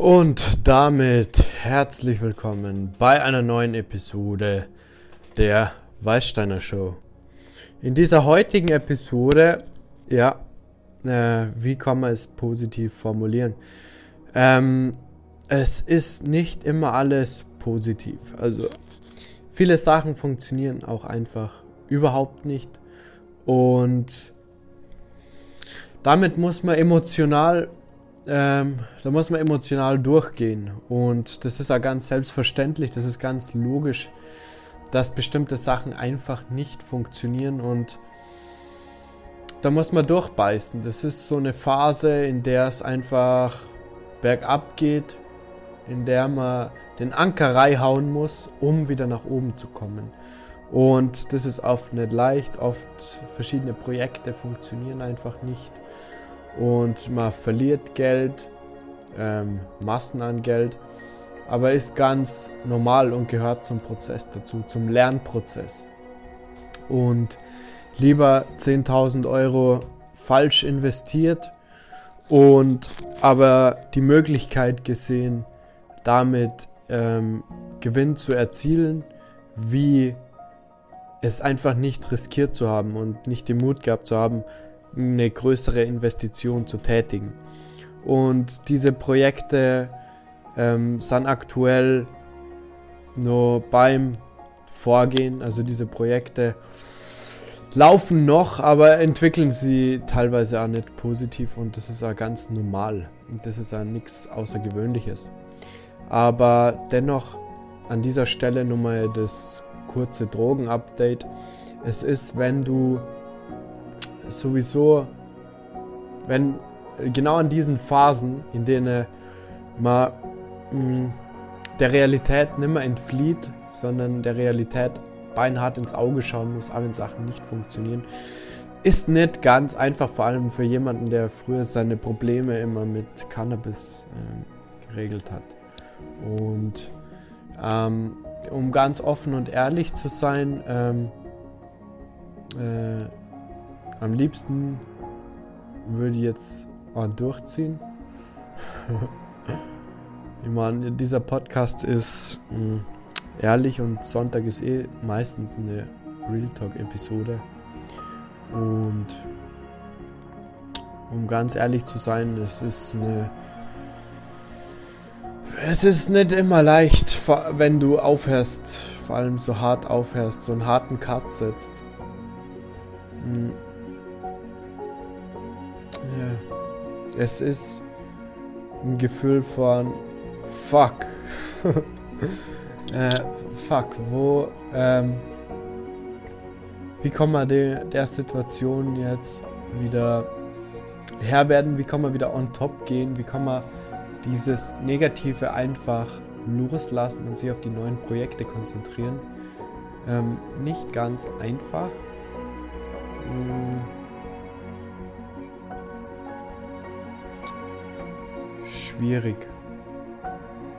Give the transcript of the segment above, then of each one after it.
Und damit herzlich willkommen bei einer neuen Episode der Weißsteiner Show. In dieser heutigen Episode, ja, äh, wie kann man es positiv formulieren? Ähm, es ist nicht immer alles positiv. Also viele Sachen funktionieren auch einfach überhaupt nicht. Und damit muss man emotional, ähm, da muss man emotional durchgehen. Und das ist ja ganz selbstverständlich, das ist ganz logisch, dass bestimmte Sachen einfach nicht funktionieren und da muss man durchbeißen. Das ist so eine Phase, in der es einfach bergab geht, in der man den Anker reinhauen muss, um wieder nach oben zu kommen. Und das ist oft nicht leicht, oft verschiedene Projekte funktionieren einfach nicht und man verliert Geld, ähm, Massen an Geld, aber ist ganz normal und gehört zum Prozess dazu, zum Lernprozess. Und lieber 10.000 Euro falsch investiert und aber die Möglichkeit gesehen, damit ähm, Gewinn zu erzielen, wie es einfach nicht riskiert zu haben und nicht den Mut gehabt zu haben, eine größere Investition zu tätigen. Und diese Projekte ähm, sind aktuell nur beim Vorgehen, also diese Projekte laufen noch, aber entwickeln sie teilweise auch nicht positiv und das ist auch ganz normal und das ist auch nichts Außergewöhnliches. Aber dennoch an dieser Stelle nochmal das kurze Drogen-Update. Es ist, wenn du sowieso, wenn genau an diesen Phasen, in denen man mh, mm, der Realität nicht mehr entflieht, sondern der Realität beinhart ins Auge schauen muss, auch wenn Sachen nicht funktionieren, ist nicht ganz einfach, vor allem für jemanden, der früher seine Probleme immer mit Cannabis äh, geregelt hat. Und ähm, um ganz offen und ehrlich zu sein, ähm, äh, am liebsten würde ich jetzt mal durchziehen. ich meine, dieser Podcast ist mh, hm, ehrlich und Sonntag ist eh meistens eine Real Talk-Episode. Und um ganz ehrlich zu sein, es ist eine es ist nicht immer leicht, wenn du aufhörst, vor allem so hart aufhörst, so einen harten Cut setzt. Es ist ein Gefühl von Fuck. äh, fuck, wo, ähm, wie kann man de, der Situation jetzt wieder Herr werden? Wie kann man wieder on top gehen? Wie kann man dieses Negative einfach loslassen und sich auf die neuen Projekte konzentrieren. Ähm, nicht ganz einfach. Hm. Schwierig.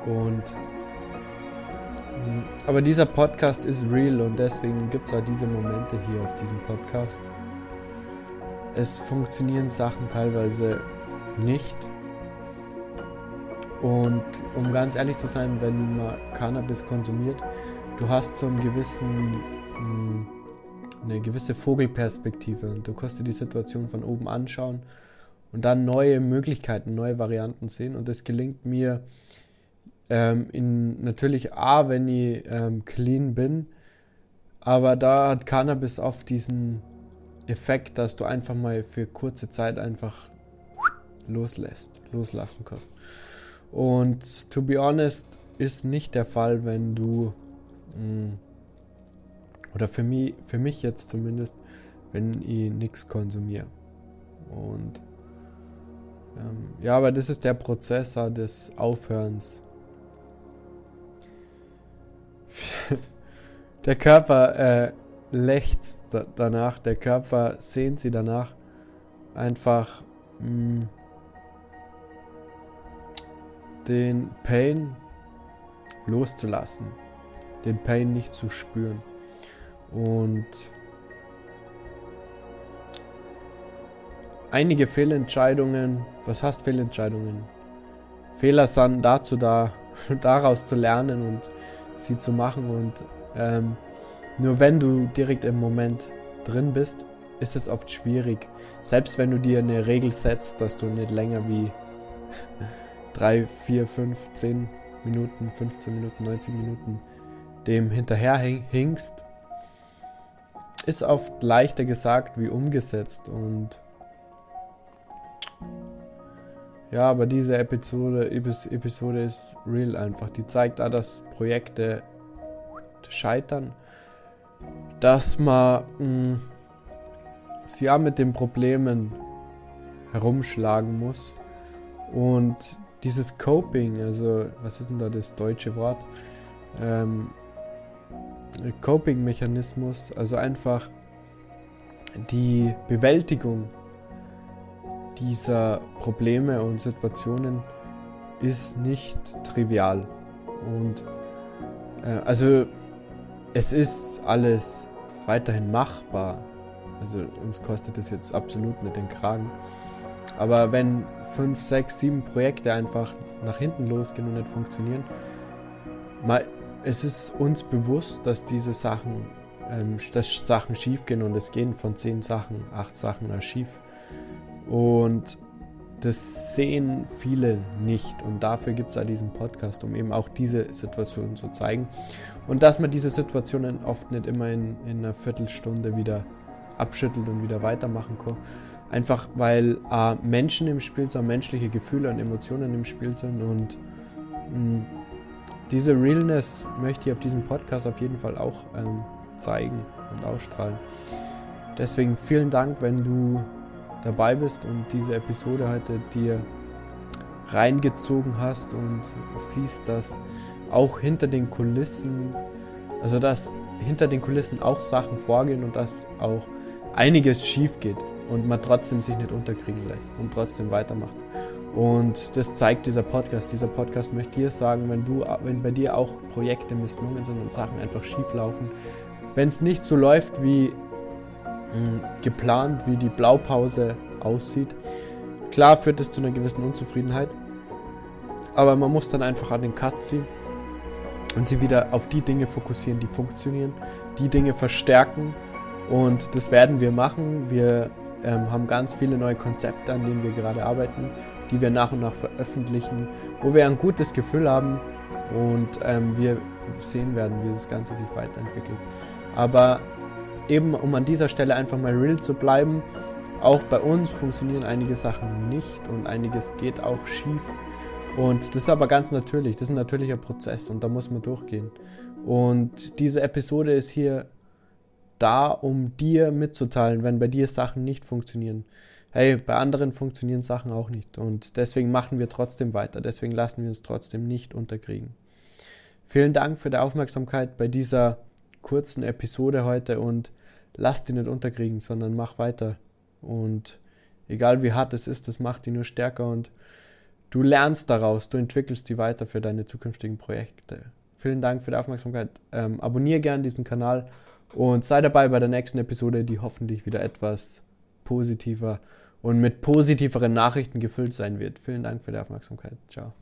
Und hm, aber dieser Podcast ist real und deswegen gibt es auch diese Momente hier auf diesem Podcast. Es funktionieren Sachen teilweise nicht und um ganz ehrlich zu sein, wenn man Cannabis konsumiert, du hast so einen gewissen, hm, eine gewisse Vogelperspektive und du kannst dir die Situation von oben anschauen und dann neue Möglichkeiten, neue Varianten sehen. Und das gelingt mir ähm, in, natürlich A, wenn ich ähm, clean bin, aber da hat Cannabis oft diesen Effekt, dass du einfach mal für kurze Zeit einfach loslässt, loslassen kannst. Und to be honest, ist nicht der Fall, wenn du, mh, mm, oder für mich, für mich jetzt zumindest, wenn ich nichts konsumiere. Und ja, aber das ist der Prozessor des Aufhörens. der Körper äh, lechzt danach, der Körper sehnt sie danach, einfach mh, mm, den Pain loszulassen, den Pain nicht zu spüren. Und einige Fehlentscheidungen, was heißt Fehlentscheidungen? Fehler sind dazu da, daraus zu lernen und sie zu machen. Und ähm, nur wenn du direkt im Moment drin bist, ist es oft schwierig. Selbst wenn du dir eine Regel setzt, dass du nicht länger wie 3, 4, 5, 10 Minuten, 15 Minuten, 90 Minuten dem hinterher hinkst, ist oft leichter gesagt wie umgesetzt. Und ja, aber diese Episode, Episode ist real einfach. Die zeigt auch, dass Projekte scheitern, dass man mh, mm, sie auch mit den Problemen herumschlagen muss. Und dieses Coping, also was ist denn da das deutsche Wort? Ähm, Coping-Mechanismus, also einfach die Bewältigung dieser Probleme und Situationen ist nicht trivial. Und äh, also es ist alles weiterhin machbar. Also uns kostet es jetzt absolut nicht den Kragen. Aber wenn fünf, sechs, sieben Projekte einfach nach hinten losgehen und nicht funktionieren, mal, es ist uns bewusst, dass diese Sachen, ähm, dass Sachen schief gehen und es gehen von zehn Sachen, acht Sachen schief. Und das sehen viele nicht und dafür gibt es ja diesen Podcast, um eben auch diese Situation zu zeigen. Und dass man diese Situationen oft nicht immer in, in einer Viertelstunde wieder abschüttelt und wieder weitermachen kann. Einfach weil äh, Menschen im Spiel sind, menschliche Gefühle und Emotionen im Spiel sind und mh, mm, diese Realness möchte ich auf diesem Podcast auf jeden Fall auch ähm, zeigen und ausstrahlen. Deswegen vielen Dank, wenn du dabei bist und diese Episode heute dir reingezogen hast und siehst, dass auch hinter den Kulissen, also dass hinter den Kulissen auch Sachen vorgehen und dass auch einiges schief geht und man trotzdem sich nicht unterkriegen lässt und trotzdem weitermacht. Und das zeigt dieser Podcast. Dieser Podcast möchte dir sagen, wenn du, wenn bei dir auch Projekte misslungen sind und Sachen einfach schief laufen, wenn es nicht so läuft wie geplant, wie die Blaupause aussieht. Klar führt es zu einer gewissen Unzufriedenheit, aber man muss dann einfach an den Cut ziehen und sie wieder auf die Dinge fokussieren, die funktionieren, die Dinge verstärken und das werden wir machen. Wir ähm, haben ganz viele neue Konzepte, an denen wir gerade arbeiten, die wir nach und nach veröffentlichen, wo wir ein gutes Gefühl haben und ähm, wir sehen werden, wie das Ganze sich weiterentwickelt. Aber eben um an dieser Stelle einfach mal real zu bleiben, auch bei uns funktionieren einige Sachen nicht und einiges geht auch schief. Und das ist aber ganz natürlich, das ist ein natürlicher Prozess und da muss man durchgehen. Und diese Episode ist hier da, um dir mitzuteilen, wenn bei dir Sachen nicht funktionieren. Hey, bei anderen funktionieren Sachen auch nicht. Und deswegen machen wir trotzdem weiter. Deswegen lassen wir uns trotzdem nicht unterkriegen. Vielen Dank für die Aufmerksamkeit bei dieser kurzen Episode heute und lass dich nicht unterkriegen, sondern mach weiter. Und egal wie hart es ist, das macht dich nur stärker und du lernst daraus, du entwickelst die weiter für deine zukünftigen Projekte. Vielen Dank für die Aufmerksamkeit. Ähm, abonniere gerne diesen Kanal und sei dabei bei der nächsten Episode, die hoffentlich wieder etwas positiver und mit positiveren Nachrichten gefüllt sein wird. Vielen Dank für die Aufmerksamkeit. Ciao.